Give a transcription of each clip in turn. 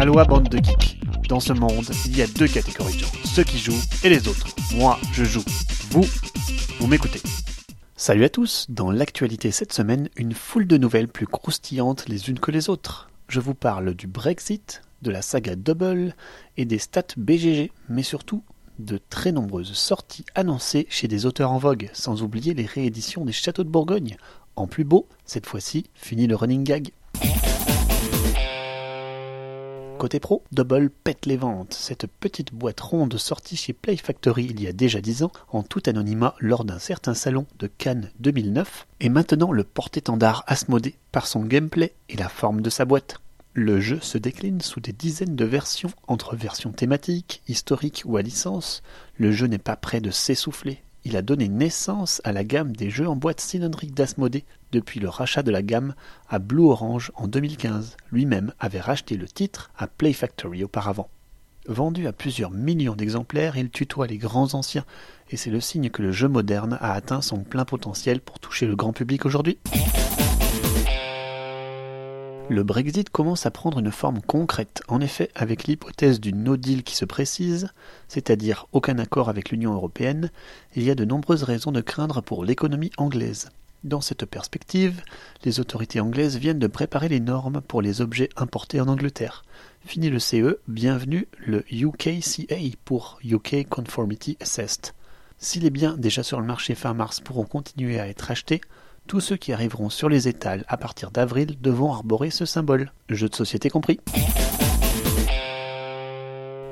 Aloha bande de geeks. Dans ce monde, il y a deux catégories de gens, ceux qui jouent et les autres. Moi, je joue. Vous, vous m'écoutez. Salut à tous. Dans l'actualité cette semaine, une foule de nouvelles plus croustillantes les unes que les autres. Je vous parle du Brexit, de la saga Double et des stats BGG, mais surtout de très nombreuses sorties annoncées chez des auteurs en vogue, sans oublier les rééditions des Châteaux de Bourgogne. En plus beau, cette fois-ci, fini le running gag. Côté pro, Double pète les ventes. Cette petite boîte ronde sortie chez Play Factory il y a déjà 10 ans, en tout anonymat lors d'un certain salon de Cannes 2009, est maintenant le porte-étendard Asmodée par son gameplay et la forme de sa boîte. Le jeu se décline sous des dizaines de versions, entre versions thématiques, historiques ou à licence. Le jeu n'est pas prêt de s'essouffler. Il a donné naissance à la gamme des jeux en boîte cylindrique d'Asmodée depuis le rachat de la gamme à Blue Orange en 2015. Lui-même avait racheté le titre à Play Factory auparavant. Vendu à plusieurs millions d'exemplaires, il tutoie les grands anciens, et c'est le signe que le jeu moderne a atteint son plein potentiel pour toucher le grand public aujourd'hui. Le Brexit commence à prendre une forme concrète. En effet, avec l'hypothèse du no deal qui se précise, c'est-à-dire aucun accord avec l'Union européenne, il y a de nombreuses raisons de craindre pour l'économie anglaise. Dans cette perspective, les autorités anglaises viennent de préparer les normes pour les objets importés en Angleterre. Fini le CE, bienvenue le UKCA pour UK Conformity Assessed. Si les biens déjà sur le marché fin mars pourront continuer à être achetés, tous ceux qui arriveront sur les étals à partir d'avril devront arborer ce symbole, jeu de société compris.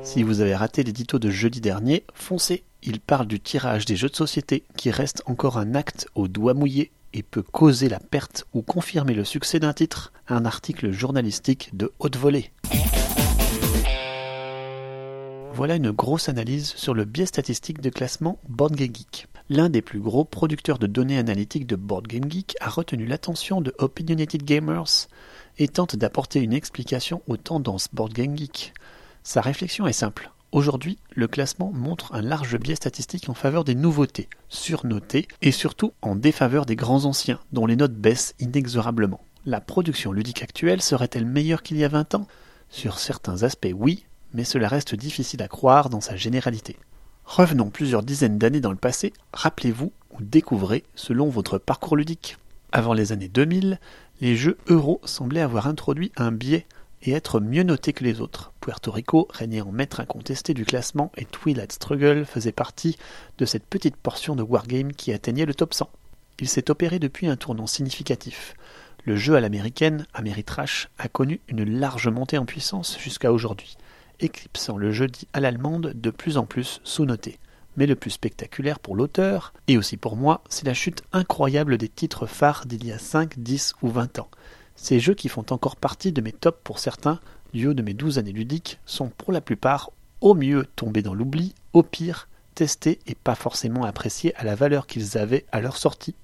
Si vous avez raté l'édito de jeudi dernier, foncez. Il parle du tirage des jeux de société qui reste encore un acte au doigt mouillé et peut causer la perte ou confirmer le succès d'un titre, un article journalistique de haute volée. Voilà une grosse analyse sur le biais statistique de classement Board Game Geek. L'un des plus gros producteurs de données analytiques de Board Game Geek a retenu l'attention de Opinionated Gamers et tente d'apporter une explication aux tendances Board Game Geek. Sa réflexion est simple. Aujourd'hui, le classement montre un large biais statistique en faveur des nouveautés, surnotées, et surtout en défaveur des grands anciens, dont les notes baissent inexorablement. La production ludique actuelle serait-elle meilleure qu'il y a 20 ans? Sur certains aspects, oui, mais cela reste difficile à croire dans sa généralité. Revenons plusieurs dizaines d'années dans le passé, rappelez-vous ou découvrez selon votre parcours ludique. Avant les années 2000, les jeux euro semblaient avoir introduit un biais et être mieux notés que les autres. Puerto Rico régnait en maître incontesté du classement et Twilight Struggle faisait partie de cette petite portion de Wargame qui atteignait le top 100. Il s'est opéré depuis un tournant significatif. Le jeu à l'américaine, Ameritrash, a connu une large montée en puissance jusqu'à aujourd'hui éclipsant le jeudi à l'allemande de plus en plus sous-noté. Mais le plus spectaculaire pour l'auteur, et aussi pour moi, c'est la chute incroyable des titres phares d'il y a 5, 10 ou 20 ans. Ces jeux qui font encore partie de mes tops pour certains, du haut de mes 12 années ludiques, sont pour la plupart au mieux tombés dans l'oubli, au pire testés et pas forcément appréciés à la valeur qu'ils avaient à leur sortie.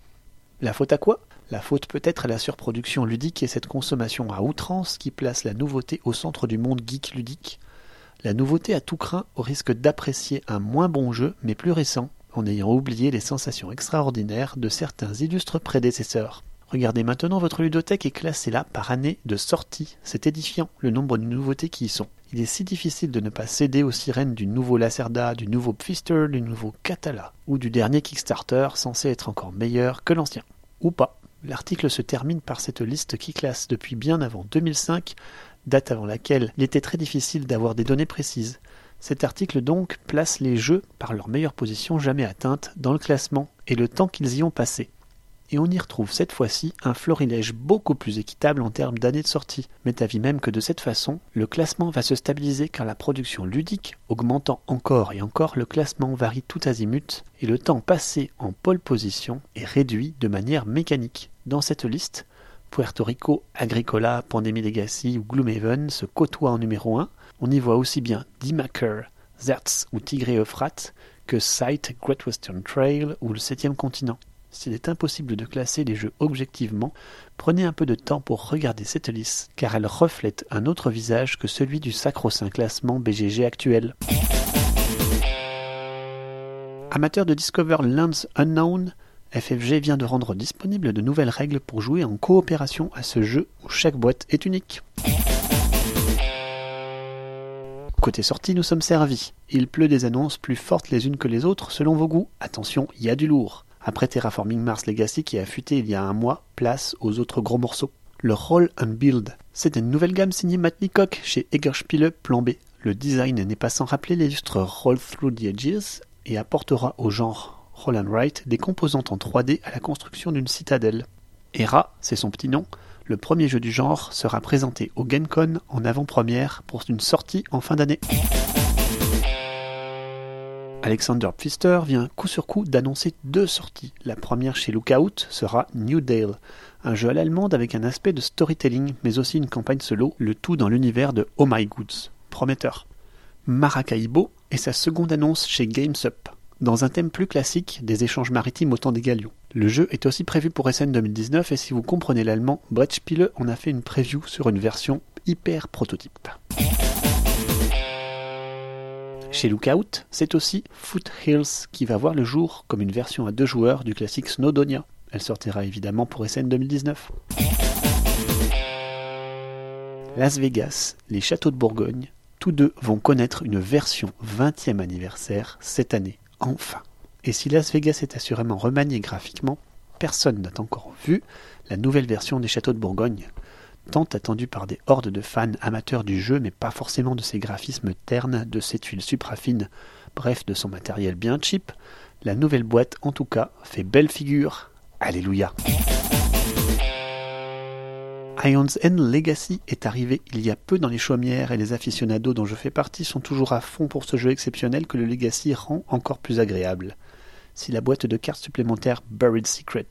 La faute à quoi? La faute peut-être à la surproduction ludique et cette consommation à outrance qui place la nouveauté au centre du monde geek ludique, la nouveauté à tout craint au risque d'apprécier un moins bon jeu, mais plus récent, en ayant oublié les sensations extraordinaires de certains illustres prédécesseurs. Regardez maintenant votre ludothèque est classée là par année de sortie. C'est édifiant le nombre de nouveautés qui y sont. Il est si difficile de ne pas céder aux sirènes du nouveau Lacerda, du nouveau Pfister, du nouveau Catala ou du dernier Kickstarter censé être encore meilleur que l'ancien. Ou pas. L'article se termine par cette liste qui classe depuis bien avant 2005 date avant laquelle il était très difficile d'avoir des données précises. Cet article donc place les jeux par leur meilleure position jamais atteinte dans le classement et le temps qu'ils y ont passé. Et on y retrouve cette fois-ci un florilège beaucoup plus équitable en termes d'années de sortie. Mais avis même que de cette façon, le classement va se stabiliser car la production ludique, augmentant encore et encore, le classement varie tout azimut et le temps passé en pole position est réduit de manière mécanique. Dans cette liste, Puerto Rico, Agricola, Pandemic Legacy ou Gloomhaven se côtoient en numéro 1. On y voit aussi bien D-Maker, Zertz ou Tigré Euphrate que Sight, Great Western Trail ou le Septième Continent. S'il est impossible de classer les jeux objectivement, prenez un peu de temps pour regarder cette liste, car elle reflète un autre visage que celui du sacro-saint classement BGG actuel. Amateur de Discover Lands Unknown, FFG vient de rendre disponible de nouvelles règles pour jouer en coopération à ce jeu où chaque boîte est unique. Côté sortie, nous sommes servis. Il pleut des annonces plus fortes les unes que les autres selon vos goûts. Attention, il y a du lourd. Après Terraforming Mars Legacy qui a fuité il y a un mois, place aux autres gros morceaux. Le Roll and Build. C'est une nouvelle gamme signée Matt Leacock chez Eggerspiele Plan B. Le design n'est pas sans rappeler l'illustre Roll Through the Edges et apportera au genre Roll and Write des composantes en 3D à la construction d'une citadelle. Era, c'est son petit nom, le premier jeu du genre sera présenté au GenCon en avant-première pour une sortie en fin d'année. Alexander Pfister vient coup sur coup d'annoncer deux sorties. La première chez Lookout sera New Dale, un jeu à l'allemande avec un aspect de storytelling, mais aussi une campagne solo, le tout dans l'univers de Oh My Goods. Prometteur. Maracaibo est sa seconde annonce chez GameSup, dans un thème plus classique des échanges maritimes au temps des galions. Le jeu est aussi prévu pour SN 2019 et si vous comprenez l'allemand, Brettspiele en a fait une preview sur une version hyper prototype. Chez Lookout, c'est aussi Foothills qui va voir le jour comme une version à deux joueurs du classique Snowdonia. Elle sortira évidemment pour SN 2019. Las Vegas, les châteaux de Bourgogne, tous deux vont connaître une version 20e anniversaire cette année, enfin. Et si Las Vegas est assurément remanié graphiquement, personne n'a encore vu la nouvelle version des Châteaux de Bourgogne, tant attendue par des hordes de fans amateurs du jeu, mais pas forcément de ses graphismes ternes, de ses tuiles suprafines, bref, de son matériel bien cheap. La nouvelle boîte, en tout cas, fait belle figure. Alléluia. Ion's End Legacy est arrivé il y a peu dans les chaumières et les aficionados dont je fais partie sont toujours à fond pour ce jeu exceptionnel que le Legacy rend encore plus agréable si la boîte de cartes supplémentaire Buried Secret,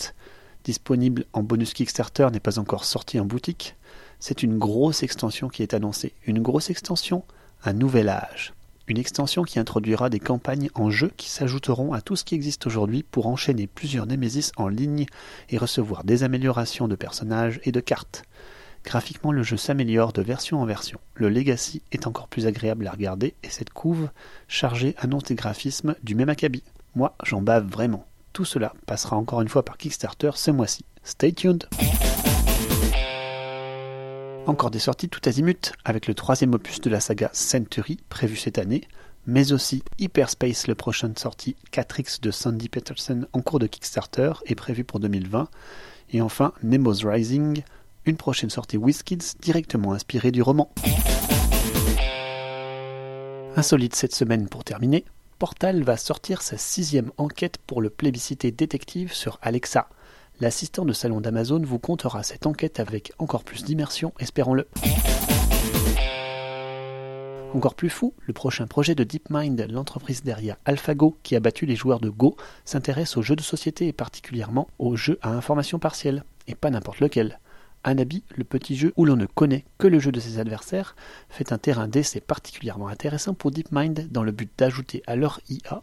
disponible en bonus Kickstarter, n'est pas encore sortie en boutique, c'est une grosse extension qui est annoncée. Une grosse extension, un nouvel âge. Une extension qui introduira des campagnes en jeu qui s'ajouteront à tout ce qui existe aujourd'hui pour enchaîner plusieurs Nemesis en ligne et recevoir des améliorations de personnages et de cartes. Graphiquement, le jeu s'améliore de version en version. Le Legacy est encore plus agréable à regarder et cette couve chargée annonce des graphismes du même acabit. Moi, j'en bave vraiment. Tout cela passera encore une fois par Kickstarter ce mois-ci. Stay tuned Encore des sorties tout azimut, avec le troisième opus de la saga Century, prévu cette année, mais aussi Hyperspace, le prochain sortie 4X de Sandy Peterson en cours de Kickstarter et prévu pour 2020, et enfin Nemo's Rising, une prochaine sortie WizKids directement inspirée du roman. Insolite cette semaine pour terminer, Portal va sortir sa sixième enquête pour le plébiscité détective sur Alexa. L'assistant de salon d'Amazon vous comptera cette enquête avec encore plus d'immersion, espérons-le. Encore plus fou, le prochain projet de DeepMind, l'entreprise derrière AlphaGo qui a battu les joueurs de Go, s'intéresse aux jeux de société et particulièrement aux jeux à information partielle, et pas n'importe lequel. Anabi, le petit jeu où l'on ne connaît que le jeu de ses adversaires, fait un terrain d'essai particulièrement intéressant pour DeepMind dans le but d'ajouter à leur IA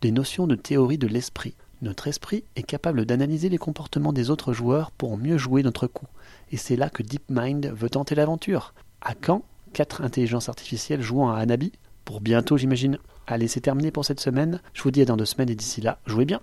des notions de théorie de l'esprit. Notre esprit est capable d'analyser les comportements des autres joueurs pour mieux jouer notre coup. Et c'est là que DeepMind veut tenter l'aventure. À quand quatre intelligences artificielles jouant à Anabi Pour bientôt, j'imagine. Allez, c'est terminé pour cette semaine. Je vous dis à dans deux semaines et d'ici là, jouez bien.